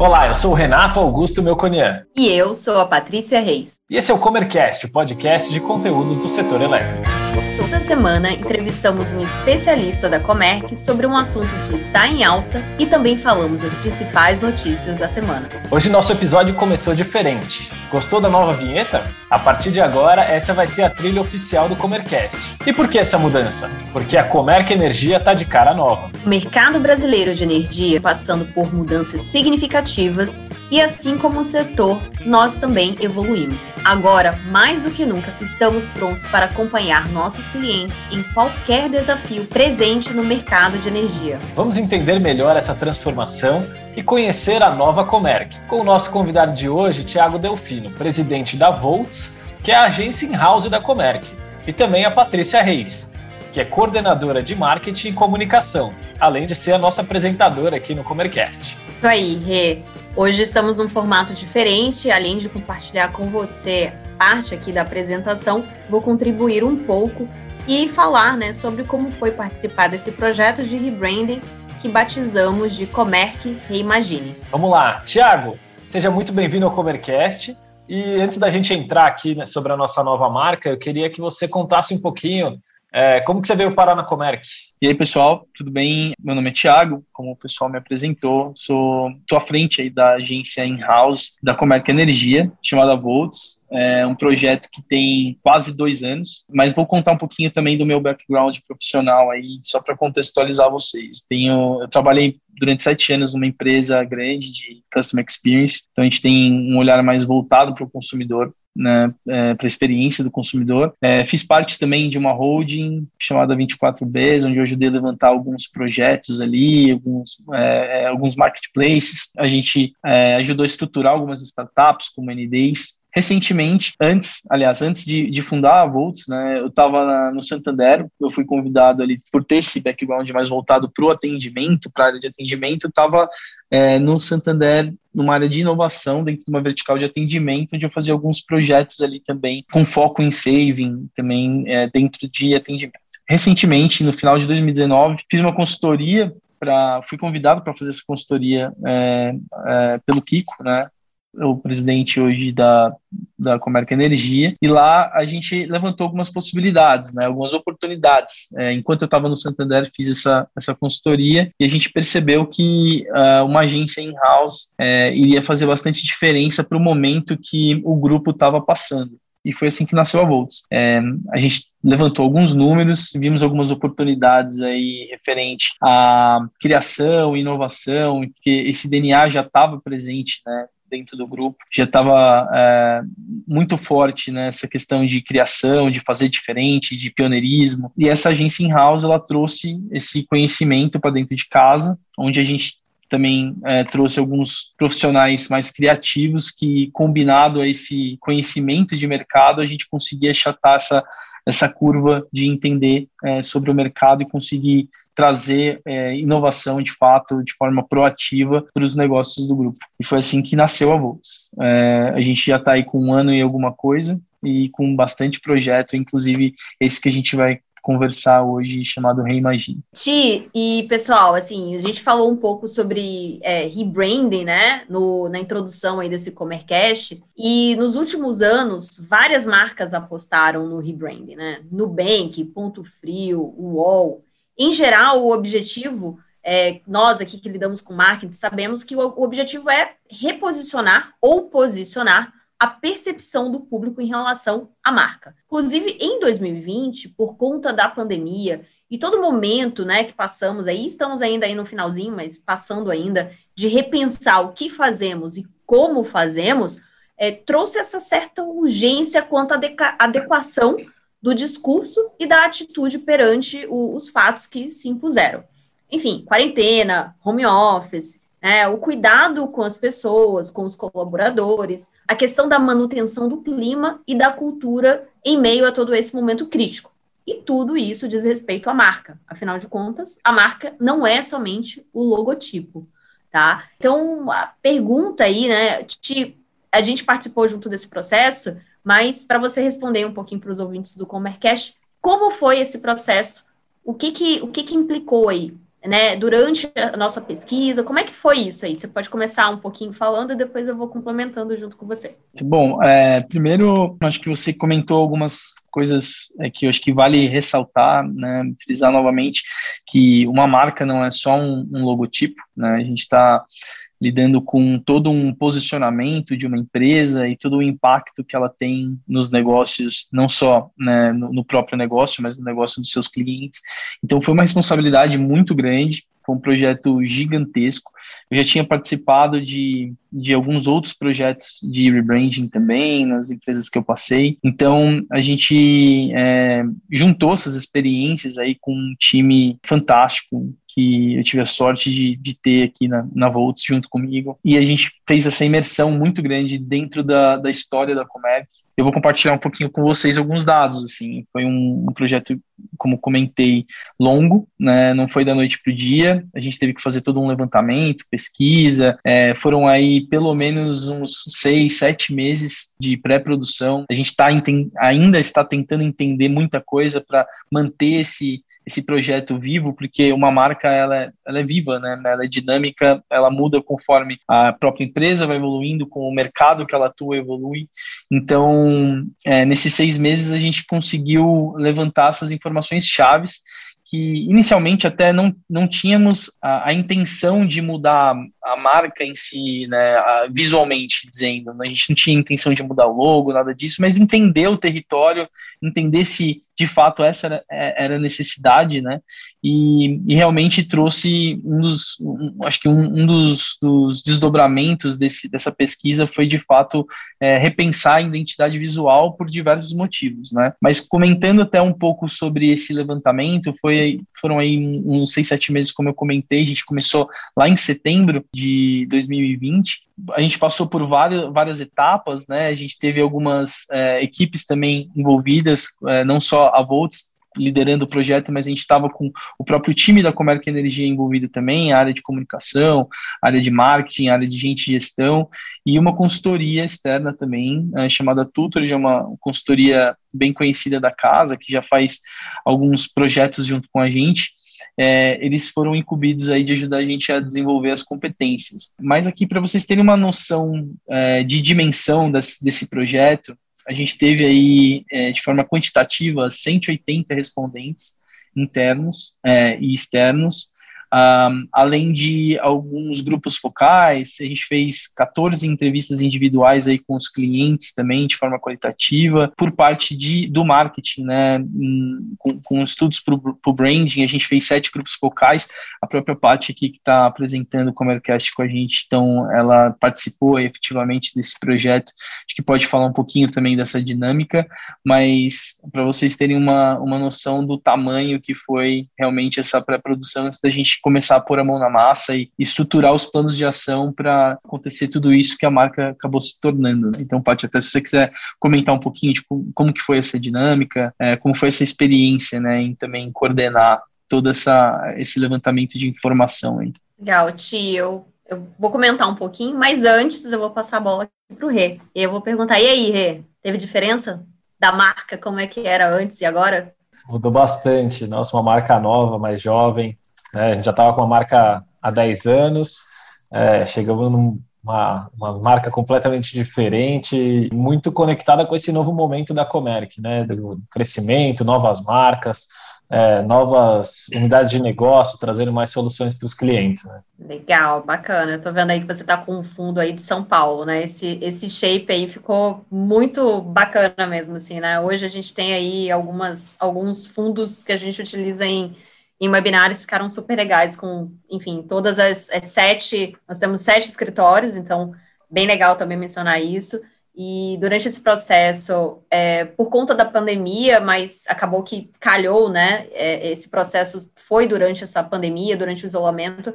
Olá, eu sou o Renato Augusto Melconian. E eu sou a Patrícia Reis. E esse é o Comercast, o podcast de conteúdos do setor elétrico. Toda semana entrevistamos um especialista da Comerc sobre um assunto que está em alta e também falamos as principais notícias da semana. Hoje nosso episódio começou diferente. Gostou da nova vinheta? A partir de agora, essa vai ser a trilha oficial do Comercast. E por que essa mudança? Porque a Comerc Energia está de cara nova. O mercado brasileiro de energia passando por mudanças significativas e assim como o setor, nós também evoluímos. Agora, mais do que nunca, estamos prontos para acompanhar nossos clientes em qualquer desafio presente no mercado de energia. Vamos entender melhor essa transformação e conhecer a nova Comerc. Com o nosso convidado de hoje, Tiago Delfino, presidente da Volts, que é a agência in-house da Comerc, e também a Patrícia Reis, que é coordenadora de marketing e comunicação, além de ser a nossa apresentadora aqui no Comercast. Isso aí, Rê. Hoje estamos num formato diferente, além de compartilhar com você parte aqui da apresentação, vou contribuir um pouco e falar né, sobre como foi participar desse projeto de rebranding que batizamos de Comerc Reimagine. Vamos lá, Tiago, seja muito bem-vindo ao Comercast. E antes da gente entrar aqui né, sobre a nossa nova marca, eu queria que você contasse um pouquinho é, como que você veio parar na Comerc? E aí, pessoal, tudo bem? Meu nome é Thiago, como o pessoal me apresentou, sou tô à frente aí da agência in-house da Comerc Energia, chamada Volts. É um projeto que tem quase dois anos, mas vou contar um pouquinho também do meu background profissional aí, só para contextualizar vocês. Tenho, eu trabalhei durante sete anos numa empresa grande de customer experience, então a gente tem um olhar mais voltado para o consumidor né, é, para a experiência do consumidor. É, fiz parte também de uma holding chamada 24Bs, onde eu ajudei a levantar alguns projetos ali, alguns, é, é alguns marketplaces. A gente é, ajudou a estruturar algumas startups como NDs recentemente, antes, aliás, antes de, de fundar a Volts, né, eu estava no Santander, eu fui convidado ali por ter esse background mais voltado para o atendimento, para a área de atendimento, eu estava é, no Santander numa área de inovação dentro de uma vertical de atendimento, onde eu fazia alguns projetos ali também com foco em saving, também é, dentro de atendimento. Recentemente, no final de 2019, fiz uma consultoria para, fui convidado para fazer essa consultoria é, é, pelo Kiko, né, o presidente hoje da, da Comerca Energia, e lá a gente levantou algumas possibilidades, né, algumas oportunidades. É, enquanto eu estava no Santander, fiz essa, essa consultoria e a gente percebeu que uh, uma agência in-house é, iria fazer bastante diferença para o momento que o grupo estava passando e foi assim que nasceu a Volts. É, a gente levantou alguns números, vimos algumas oportunidades aí referente à criação, inovação, que esse DNA já estava presente, né, dentro do grupo, já estava é, muito forte nessa questão de criação, de fazer diferente, de pioneirismo. E essa agência in-house ela trouxe esse conhecimento para dentro de casa, onde a gente também é, trouxe alguns profissionais mais criativos que, combinado a esse conhecimento de mercado, a gente conseguia achatar essa essa curva de entender é, sobre o mercado e conseguir trazer é, inovação de fato de forma proativa para os negócios do grupo. E foi assim que nasceu a Volts. É, a gente já está aí com um ano e alguma coisa e com bastante projeto, inclusive esse que a gente vai conversar hoje, chamado Reimagine. Ti, e pessoal, assim, a gente falou um pouco sobre é, rebranding, né, no, na introdução aí desse Comercast, e nos últimos anos, várias marcas apostaram no rebranding, né, Nubank, Ponto Frio, UOL. Em geral, o objetivo, é, nós aqui que lidamos com marketing, sabemos que o, o objetivo é reposicionar ou posicionar a percepção do público em relação à marca. Inclusive, em 2020, por conta da pandemia e todo momento né, que passamos aí, estamos ainda aí no finalzinho, mas passando ainda, de repensar o que fazemos e como fazemos, é, trouxe essa certa urgência quanto à adequação do discurso e da atitude perante o, os fatos que se impuseram. Enfim, quarentena, home office, né, o cuidado com as pessoas, com os colaboradores, a questão da manutenção do clima e da cultura em meio a todo esse momento crítico. E tudo isso diz respeito à marca. Afinal de contas, a marca não é somente o logotipo, tá? Então, a pergunta aí, né, a gente participou junto desse processo, mas para você responder um pouquinho para os ouvintes do Comercast, como foi esse processo? O que que, o que que implicou aí né, durante a nossa pesquisa? Como é que foi isso aí? Você pode começar um pouquinho falando e depois eu vou complementando junto com você. Bom, é, primeiro, acho que você comentou algumas coisas é, que eu acho que vale ressaltar, né, frisar novamente que uma marca não é só um, um logotipo, né, a gente está lidando com todo um posicionamento de uma empresa e todo o impacto que ela tem nos negócios, não só né, no, no, próprio negócio, mas no negócio dos seus clientes. Então, foi uma responsabilidade muito grande, foi um projeto gigantesco. Eu já tinha participado de, de alguns outros projetos de rebranding também, nas empresas que eu passei. Então, a gente é, juntou essas experiências aí com um time fantástico, que eu tive a sorte de, de ter aqui na, na Volts junto comigo. E a gente fez essa imersão muito grande dentro da, da história da Comerc. Eu vou compartilhar um pouquinho com vocês alguns dados, assim. Foi um, um projeto, como comentei, longo, né? Não foi da noite para o dia. A gente teve que fazer todo um levantamento, pesquisa. É, foram aí pelo menos uns seis, sete meses de pré-produção. A gente tá, ainda está tentando entender muita coisa para manter esse esse projeto vivo, porque uma marca ela é, ela é viva, né? Ela é dinâmica, ela muda conforme a própria empresa vai evoluindo, com o mercado que ela atua evolui. Então, é, nesses seis meses a gente conseguiu levantar essas informações chaves que inicialmente até não, não tínhamos a, a intenção de mudar a marca em si, né, visualmente dizendo, né, a gente não tinha intenção de mudar o logo, nada disso, mas entender o território, entender se de fato essa era, é, era a necessidade, né, e, e, realmente trouxe um dos, um, acho que um, um dos, dos, desdobramentos desse, dessa pesquisa foi de fato é, repensar a identidade visual por diversos motivos, né? Mas comentando até um pouco sobre esse levantamento, foi, foram aí uns seis, sete meses, como eu comentei, a gente começou lá em setembro de 2020, a gente passou por várias, várias etapas, né? A gente teve algumas é, equipes também envolvidas, é, não só a Volts, liderando o projeto, mas a gente estava com o próprio time da Comerc Energia envolvido também, área de comunicação, área de marketing, área de gente de gestão e uma consultoria externa também, é, chamada Tutor, é uma consultoria bem conhecida da casa, que já faz alguns projetos junto com a gente. É, eles foram incumbidos aí de ajudar a gente a desenvolver as competências. Mas aqui, para vocês terem uma noção é, de dimensão desse, desse projeto, a gente teve aí, é, de forma quantitativa, 180 respondentes internos é, e externos, um, além de alguns grupos focais, a gente fez 14 entrevistas individuais aí com os clientes também, de forma qualitativa, por parte de, do marketing, né, com, com estudos para o branding, a gente fez sete grupos focais, a própria Paty aqui que está apresentando o Comercast com a gente, então ela participou efetivamente desse projeto, acho que pode falar um pouquinho também dessa dinâmica, mas para vocês terem uma, uma noção do tamanho que foi realmente essa pré-produção antes da gente começar a pôr a mão na massa e estruturar os planos de ação para acontecer tudo isso que a marca acabou se tornando. Né? Então, Paty, até se você quiser comentar um pouquinho de como, como que foi essa dinâmica, é, como foi essa experiência, né, em também coordenar todo essa, esse levantamento de informação aí. Legal, tio. Eu vou comentar um pouquinho, mas antes eu vou passar a bola para o Rê. E eu vou perguntar, e aí, Rê, teve diferença da marca, como é que era antes e agora? Mudou bastante. Nossa, uma marca nova, mais jovem, né? A gente já estava com a marca há 10 anos, é, chegamos numa uma marca completamente diferente, muito conectada com esse novo momento da Comerc, né? do crescimento, novas marcas, é, novas unidades de negócio, trazendo mais soluções para os clientes. Né? Legal, bacana. Tô vendo aí que você está com um fundo aí de São Paulo, né? Esse, esse shape aí ficou muito bacana mesmo, assim, né? Hoje a gente tem aí algumas, alguns fundos que a gente utiliza em em webinários ficaram super legais, com, enfim, todas as, as, sete, nós temos sete escritórios, então, bem legal também mencionar isso. E durante esse processo, é, por conta da pandemia, mas acabou que calhou, né? É, esse processo foi durante essa pandemia, durante o isolamento.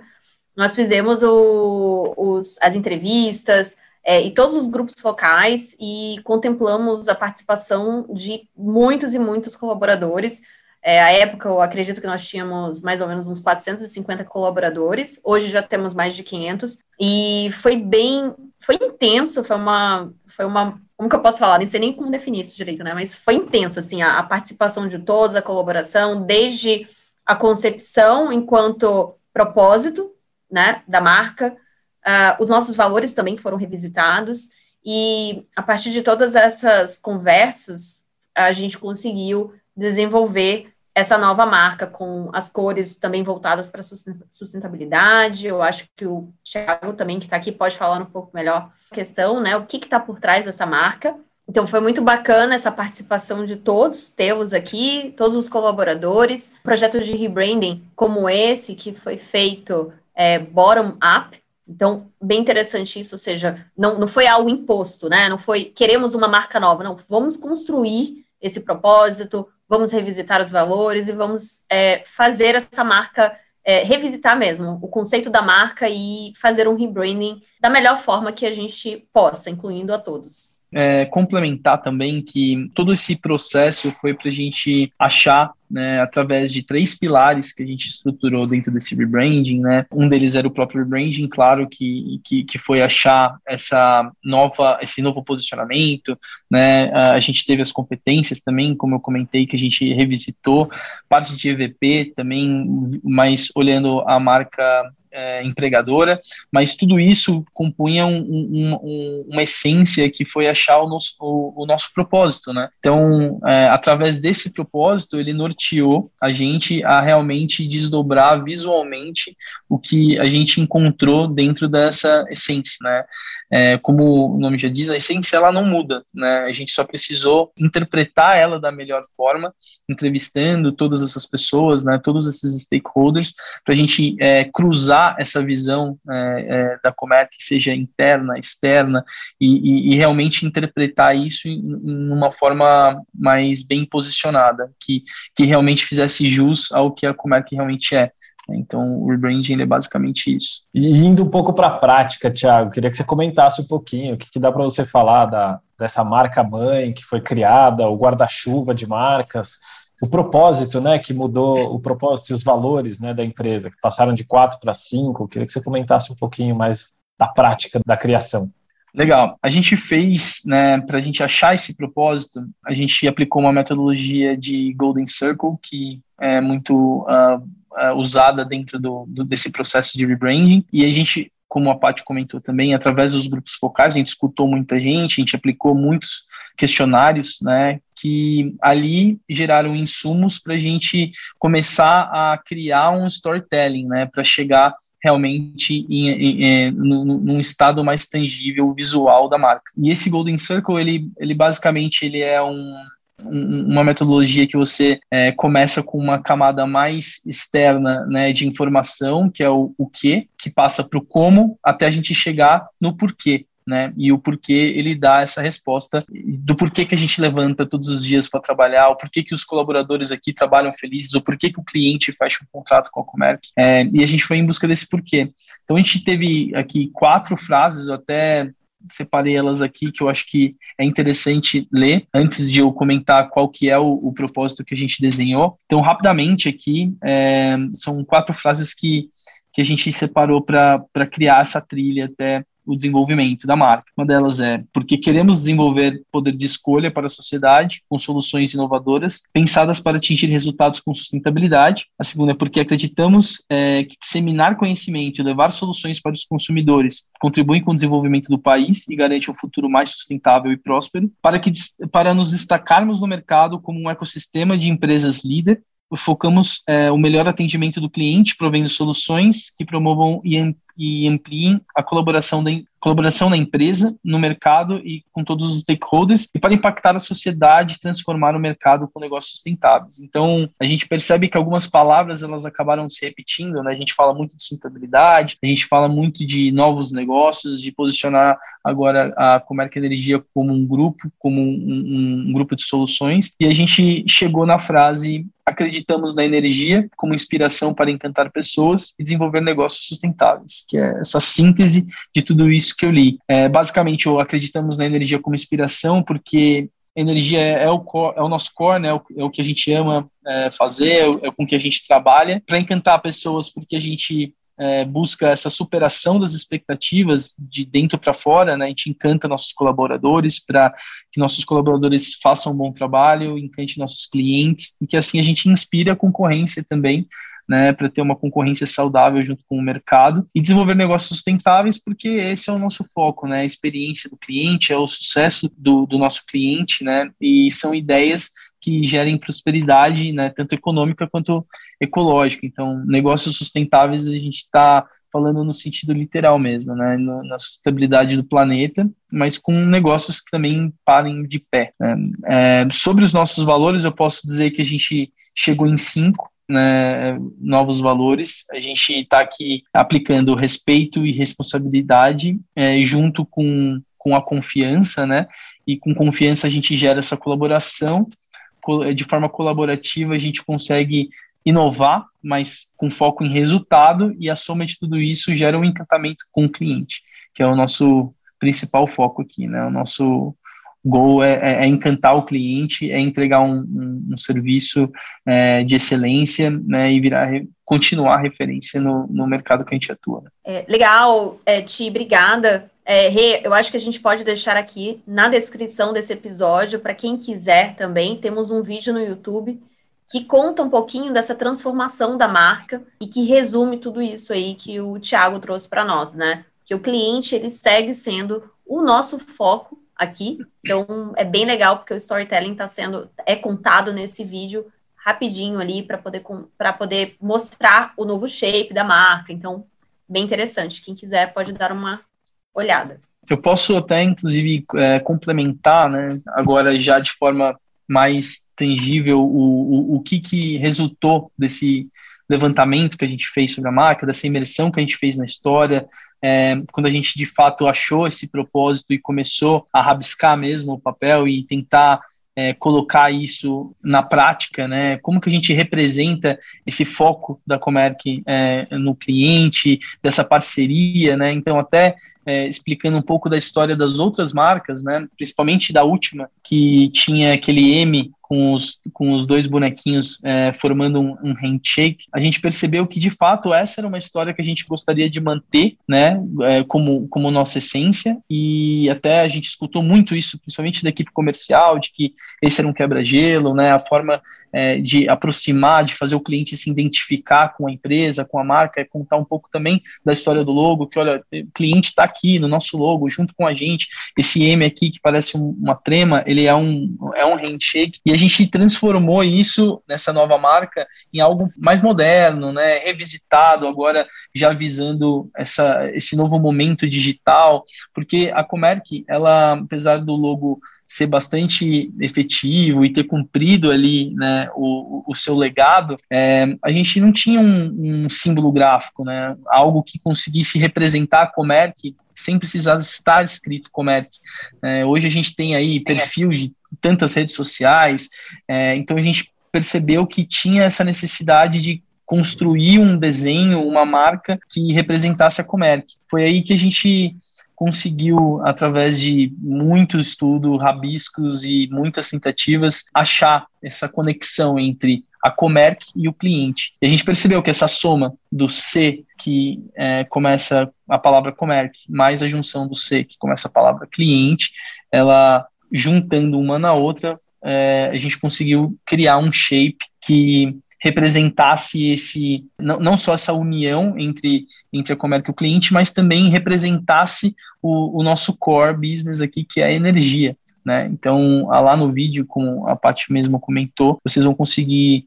Nós fizemos o, os, as entrevistas é, e todos os grupos focais e contemplamos a participação de muitos e muitos colaboradores é, época, eu acredito que nós tínhamos mais ou menos uns 450 colaboradores, hoje já temos mais de 500, e foi bem, foi intenso, foi uma, foi uma, como que eu posso falar, nem sei nem como definir isso direito, né, mas foi intensa, assim, a, a participação de todos, a colaboração, desde a concepção enquanto propósito, né, da marca, uh, os nossos valores também foram revisitados, e a partir de todas essas conversas, a gente conseguiu desenvolver essa nova marca com as cores também voltadas para sustentabilidade. Eu acho que o Thiago também que está aqui pode falar um pouco melhor a questão, né? O que está por trás dessa marca. Então foi muito bacana essa participação de todos, temos aqui, todos os colaboradores, projetos de rebranding como esse que foi feito é, bottom up. Então, bem interessante isso, ou seja, não, não foi algo imposto, né? Não foi queremos uma marca nova, não, vamos construir esse propósito, vamos revisitar os valores e vamos é, fazer essa marca é, revisitar mesmo o conceito da marca e fazer um rebranding da melhor forma que a gente possa, incluindo a todos é, complementar também que todo esse processo foi para a gente achar né, através de três pilares que a gente estruturou dentro desse rebranding, né? Um deles era o próprio rebranding, claro que, que, que foi achar essa nova, esse novo posicionamento, né? A gente teve as competências também, como eu comentei, que a gente revisitou, parte de EVP também, mas olhando a marca é, empregadora, mas tudo isso compunha um, um, um, uma essência que foi achar o nosso, o, o nosso propósito, né? Então, é, através desse propósito, ele norteou a gente a realmente desdobrar visualmente o que a gente encontrou dentro dessa essência, né? É, como o nome já diz, a essência ela não muda, né? A gente só precisou interpretar ela da melhor forma, entrevistando todas essas pessoas, né? Todos esses stakeholders, para a gente é, cruzar essa visão é, é da Comerc, seja interna, externa, e, e, e realmente interpretar isso em, em, uma forma mais bem posicionada, que, que realmente fizesse jus ao que a Comerc realmente é. Então, o rebranding é basicamente isso. E indo um pouco para a prática, Thiago, queria que você comentasse um pouquinho o que, que dá para você falar da, dessa marca mãe que foi criada, o guarda-chuva de marcas, o propósito, né, que mudou o propósito e os valores, né, da empresa, que passaram de quatro para cinco. Queria que você comentasse um pouquinho mais da prática da criação. Legal. A gente fez, né, para a gente achar esse propósito, a gente aplicou uma metodologia de Golden Circle, que é muito uh, uh, usada dentro do, do, desse processo de rebranding. E a gente, como a Paty comentou também, através dos grupos focais, a gente escutou muita gente, a gente aplicou muitos questionários, né, que ali geraram insumos para a gente começar a criar um storytelling, né, para chegar realmente em, em, em, num estado mais tangível visual da marca. E esse Golden Circle, ele, ele basicamente ele é um, uma metodologia que você é, começa com uma camada mais externa né, de informação, que é o, o que, que passa para o como, até a gente chegar no porquê. Né, e o porquê ele dá essa resposta do porquê que a gente levanta todos os dias para trabalhar, o porquê que os colaboradores aqui trabalham felizes, o porquê que o cliente fecha um contrato com a Comerc, é, e a gente foi em busca desse porquê. Então a gente teve aqui quatro frases, eu até separei elas aqui que eu acho que é interessante ler antes de eu comentar qual que é o, o propósito que a gente desenhou. Então, rapidamente aqui, é, são quatro frases que, que a gente separou para criar essa trilha até o desenvolvimento da marca. Uma delas é porque queremos desenvolver poder de escolha para a sociedade com soluções inovadoras pensadas para atingir resultados com sustentabilidade. A segunda é porque acreditamos é, que disseminar conhecimento e levar soluções para os consumidores contribuem com o desenvolvimento do país e garante um futuro mais sustentável e próspero, para, que, para nos destacarmos no mercado como um ecossistema de empresas líder focamos é, o melhor atendimento do cliente, provendo soluções que promovam e e ampliem a colaboração da, colaboração na empresa, no mercado e com todos os stakeholders e para impactar a sociedade e transformar o mercado com negócios sustentáveis. Então, a gente percebe que algumas palavras elas acabaram se repetindo, né? A gente fala muito de sustentabilidade, a gente fala muito de novos negócios, de posicionar agora a Comerc Energia como um grupo, como um, um grupo de soluções, e a gente chegou na frase acreditamos na energia como inspiração para encantar pessoas e desenvolver negócios sustentáveis que é essa síntese de tudo isso que eu li. É, basicamente, acreditamos na energia como inspiração, porque energia é, é o, é o nosso core, né? É o, é o que a gente ama é, fazer, é, é com que a gente trabalha, para encantar pessoas, porque a gente é, busca essa superação das expectativas de dentro para fora, né? A gente encanta nossos colaboradores para que nossos colaboradores façam um bom trabalho, encante nossos clientes e que assim a gente inspire a concorrência também né, para ter uma concorrência saudável junto com o mercado e desenvolver negócios sustentáveis, porque esse é o nosso foco, né, a experiência do cliente, é o sucesso do, do nosso cliente, né, e são ideias que gerem prosperidade, né, tanto econômica quanto ecológica. Então, negócios sustentáveis a gente está falando no sentido literal mesmo, né, na sustentabilidade do planeta, mas com negócios que também parem de pé. Né. É, sobre os nossos valores, eu posso dizer que a gente chegou em cinco, né, novos valores. A gente está aqui aplicando respeito e responsabilidade é, junto com, com a confiança, né? E com confiança a gente gera essa colaboração. De forma colaborativa, a gente consegue inovar, mas com foco em resultado, e a soma de tudo isso gera um encantamento com o cliente, que é o nosso principal foco aqui, né? O nosso goal é, é, é, encantar o cliente, é entregar um, um, um serviço é, de excelência né, e virar, continuar referência no, no mercado que a gente atua. Né? É, legal, é, Ti, obrigada. É, Rê, eu acho que a gente pode deixar aqui na descrição desse episódio, para quem quiser também, temos um vídeo no YouTube que conta um pouquinho dessa transformação da marca e que resume tudo isso aí que o Thiago trouxe para nós, né? Que o cliente ele segue sendo o nosso foco aqui. Então é bem legal porque o storytelling está sendo é contado nesse vídeo rapidinho ali para poder para poder mostrar o novo shape da marca. Então bem interessante. Quem quiser pode dar uma olhada. Eu posso até inclusive é, complementar, né? Agora já de forma mais tangível o, o, o que que resultou desse levantamento que a gente fez sobre a marca, dessa imersão que a gente fez na história, é, quando a gente de fato achou esse propósito e começou a rabiscar mesmo o papel e tentar é, colocar isso na prática, né? Como que a gente representa esse foco da Comerc é, no cliente, dessa parceria, né? Então, até é, explicando um pouco da história das outras marcas, né? Principalmente da última, que tinha aquele M com os, com os dois bonequinhos é, formando um, um, handshake, a gente percebeu que de fato essa era uma história que a gente gostaria de manter, né, é, como, como nossa essência, e até a gente escutou muito isso, principalmente da equipe comercial, de que esse era um quebra-gelo, né, a forma é, de aproximar, de fazer o cliente se identificar com a empresa, com a marca, é contar um pouco também da história do logo, que olha, o cliente está aqui no nosso logo, junto com a gente, esse M aqui que parece uma trema, ele é um, é um handshake, e a gente transformou isso nessa nova marca em algo mais moderno, né, revisitado, agora já visando essa, esse novo momento digital, porque a Comerc, ela, apesar do logo ser bastante efetivo e ter cumprido ali né, o, o seu legado, é, a gente não tinha um, um, símbolo gráfico, né, algo que conseguisse representar a Comerc sem precisar estar escrito Comerc. É, hoje a gente tem aí perfil de tantas redes sociais, é, então a gente percebeu que tinha essa necessidade de construir um desenho, uma marca que representasse a Comerc. Foi aí que a gente conseguiu, através de muito estudo, rabiscos e muitas tentativas, achar essa conexão entre a Comerc e o cliente. E a gente percebeu que essa soma do C, que é, começa a palavra Comerc, mais a junção do C, que começa a palavra cliente, ela juntando uma na outra, é, a gente conseguiu criar um shape que representasse esse não, não só essa união entre, entre a Comerc e o cliente, mas também representasse o, o nosso core business aqui, que é a energia. Né? Então, lá no vídeo, como a Paty mesmo comentou, vocês vão conseguir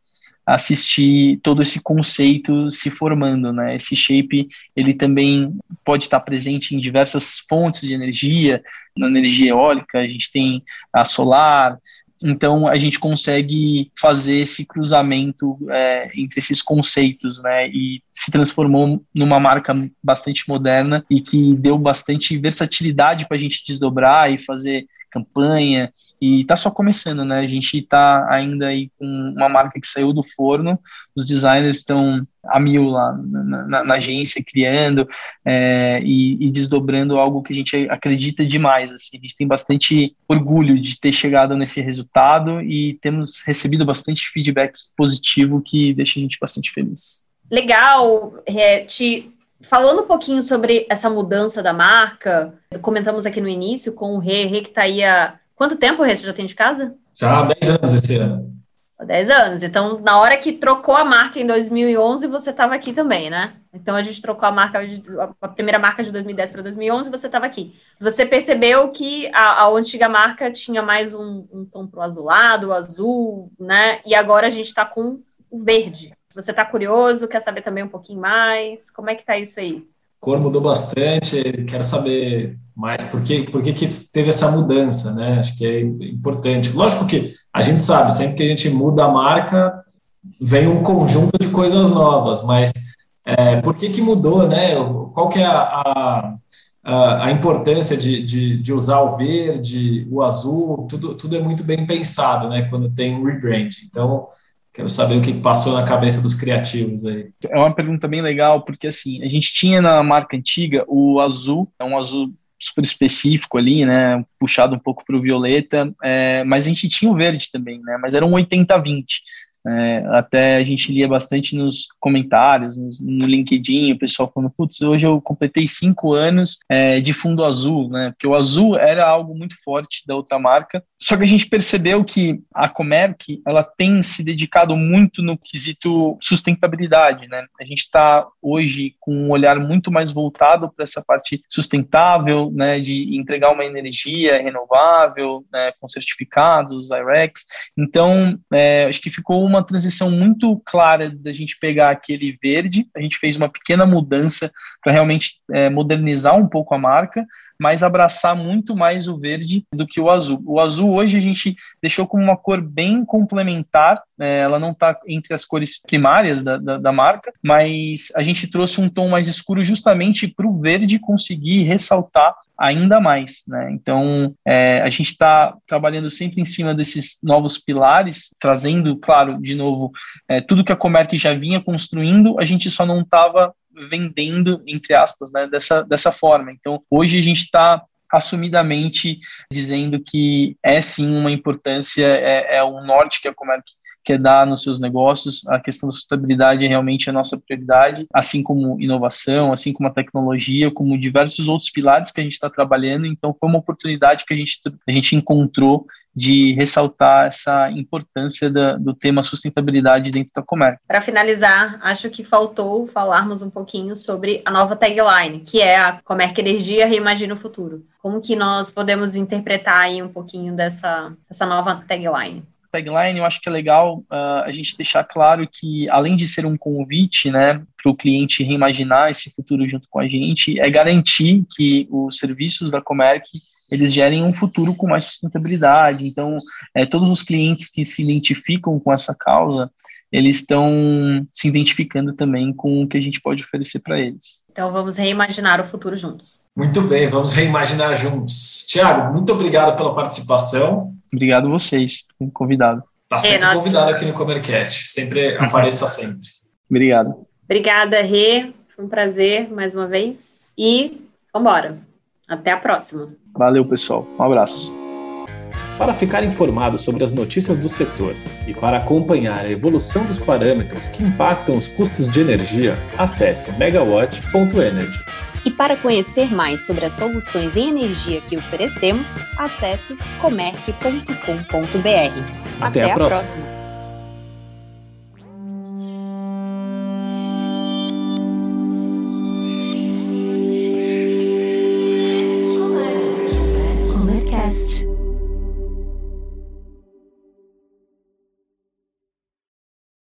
assistir todo esse conceito se formando, né? Esse shape, ele também pode estar presente em diversas fontes de energia, na energia eólica, a gente tem a solar, então a gente consegue fazer esse cruzamento é, entre esses conceitos, né? E se transformou numa marca bastante moderna e que deu bastante versatilidade para a gente desdobrar e fazer campanha. E está só começando, né? A gente está ainda aí com uma marca que saiu do forno, os designers estão a mil lá na, na, na agência, criando é, e, e, desdobrando algo que a gente acredita demais. Assim. A gente tem bastante orgulho de ter chegado nesse resultado e temos recebido bastante feedback positivo que deixa a gente bastante feliz. Legal, Ti. Falando um pouquinho sobre essa mudança da marca, comentamos aqui no início com o Rê, Rê que está aí há... Quanto tempo, Rê, você já tem de casa? Já há 10 anos esse ano. 10 anos. Então, na hora que trocou a marca em 2011, você estava aqui também, né? Então, a gente trocou a marca, de, a primeira marca de 2010 para 2011, você estava aqui. Você percebeu que a, a antiga marca tinha mais um, um tom o azulado, azul, né? E agora a gente está com o verde. Você está curioso, quer saber também um pouquinho mais? Como é que está isso aí? Cor mudou bastante, quero saber mais por que, por que, que teve essa mudança, né? Acho que é importante. Lógico que a gente sabe, sempre que a gente muda a marca, vem um conjunto de coisas novas, mas é, por que, que mudou, né? Qual que é a, a, a importância de, de, de, usar o verde, o azul, tudo, tudo é muito bem pensado, né? Quando tem um rebrand. Então, Quero saber o que passou na cabeça dos criativos aí. É uma pergunta bem legal, porque assim, a gente tinha na marca antiga o azul, é um azul super específico ali, né, puxado um pouco para o violeta, é, mas a gente tinha o verde também, né, mas era um 80-20. É, até a gente lia bastante nos comentários, no, no LinkedIn, o pessoal falando, putz, hoje eu completei cinco anos é, de fundo azul, né? Porque o azul era algo muito forte da outra marca. Só que a gente percebeu que a Comerc, ela tem se dedicado muito no quesito sustentabilidade, né? A gente está hoje com um olhar muito mais voltado para essa parte sustentável, né? De entregar uma energia renovável, né, com certificados, os IREX. Então, é, acho que ficou uma transição muito clara da gente pegar aquele verde, a gente fez uma pequena mudança para realmente é, modernizar um pouco a marca, mas abraçar muito mais o verde do que o azul. O azul hoje a gente deixou como uma cor bem complementar, é, ela não está entre as cores primárias da, da, da, marca, mas a gente trouxe um tom mais escuro justamente para o verde conseguir ressaltar ainda mais. Né? Então, é, a gente está trabalhando sempre em cima desses novos pilares, trazendo, claro, de novo, é, tudo que a Comerc já vinha construindo, a gente só não estava vendendo, entre aspas, né, dessa, dessa forma. Então, hoje a gente está assumidamente dizendo que é sim uma importância, é, é o norte que a Comerc quer dar nos seus negócios. A questão da sustentabilidade é realmente a nossa prioridade, assim como inovação, assim como a tecnologia, como diversos outros pilares que a gente está trabalhando. Então, foi uma oportunidade que a gente, a gente encontrou de ressaltar essa importância da, do tema sustentabilidade dentro da Comerc. Para finalizar, acho que faltou falarmos um pouquinho sobre a nova tagline, que é a Comerc Energia Reimagina o Futuro. Como que nós podemos interpretar aí um pouquinho dessa, dessa nova tagline? Tagline, eu acho que é legal uh, a gente deixar claro que, além de ser um convite né, para o cliente reimaginar esse futuro junto com a gente, é garantir que os serviços da Comerc eles gerem um futuro com mais sustentabilidade. Então, é, todos os clientes que se identificam com essa causa, eles estão se identificando também com o que a gente pode oferecer para eles. Então, vamos reimaginar o futuro juntos. Muito bem, vamos reimaginar juntos. Tiago, muito obrigado pela participação. Obrigado a vocês convidado. Está sempre é, convidado aqui no Comercast. Sempre uhum. apareça sempre. Obrigado. Obrigada, Rê. Foi um prazer mais uma vez. E vamos embora. Até a próxima. Valeu, pessoal. Um abraço. Para ficar informado sobre as notícias do setor e para acompanhar a evolução dos parâmetros que impactam os custos de energia, acesse megawatt.energy. E para conhecer mais sobre as soluções em energia que oferecemos, acesse comerc.com.br. Até, Até a próxima. próxima.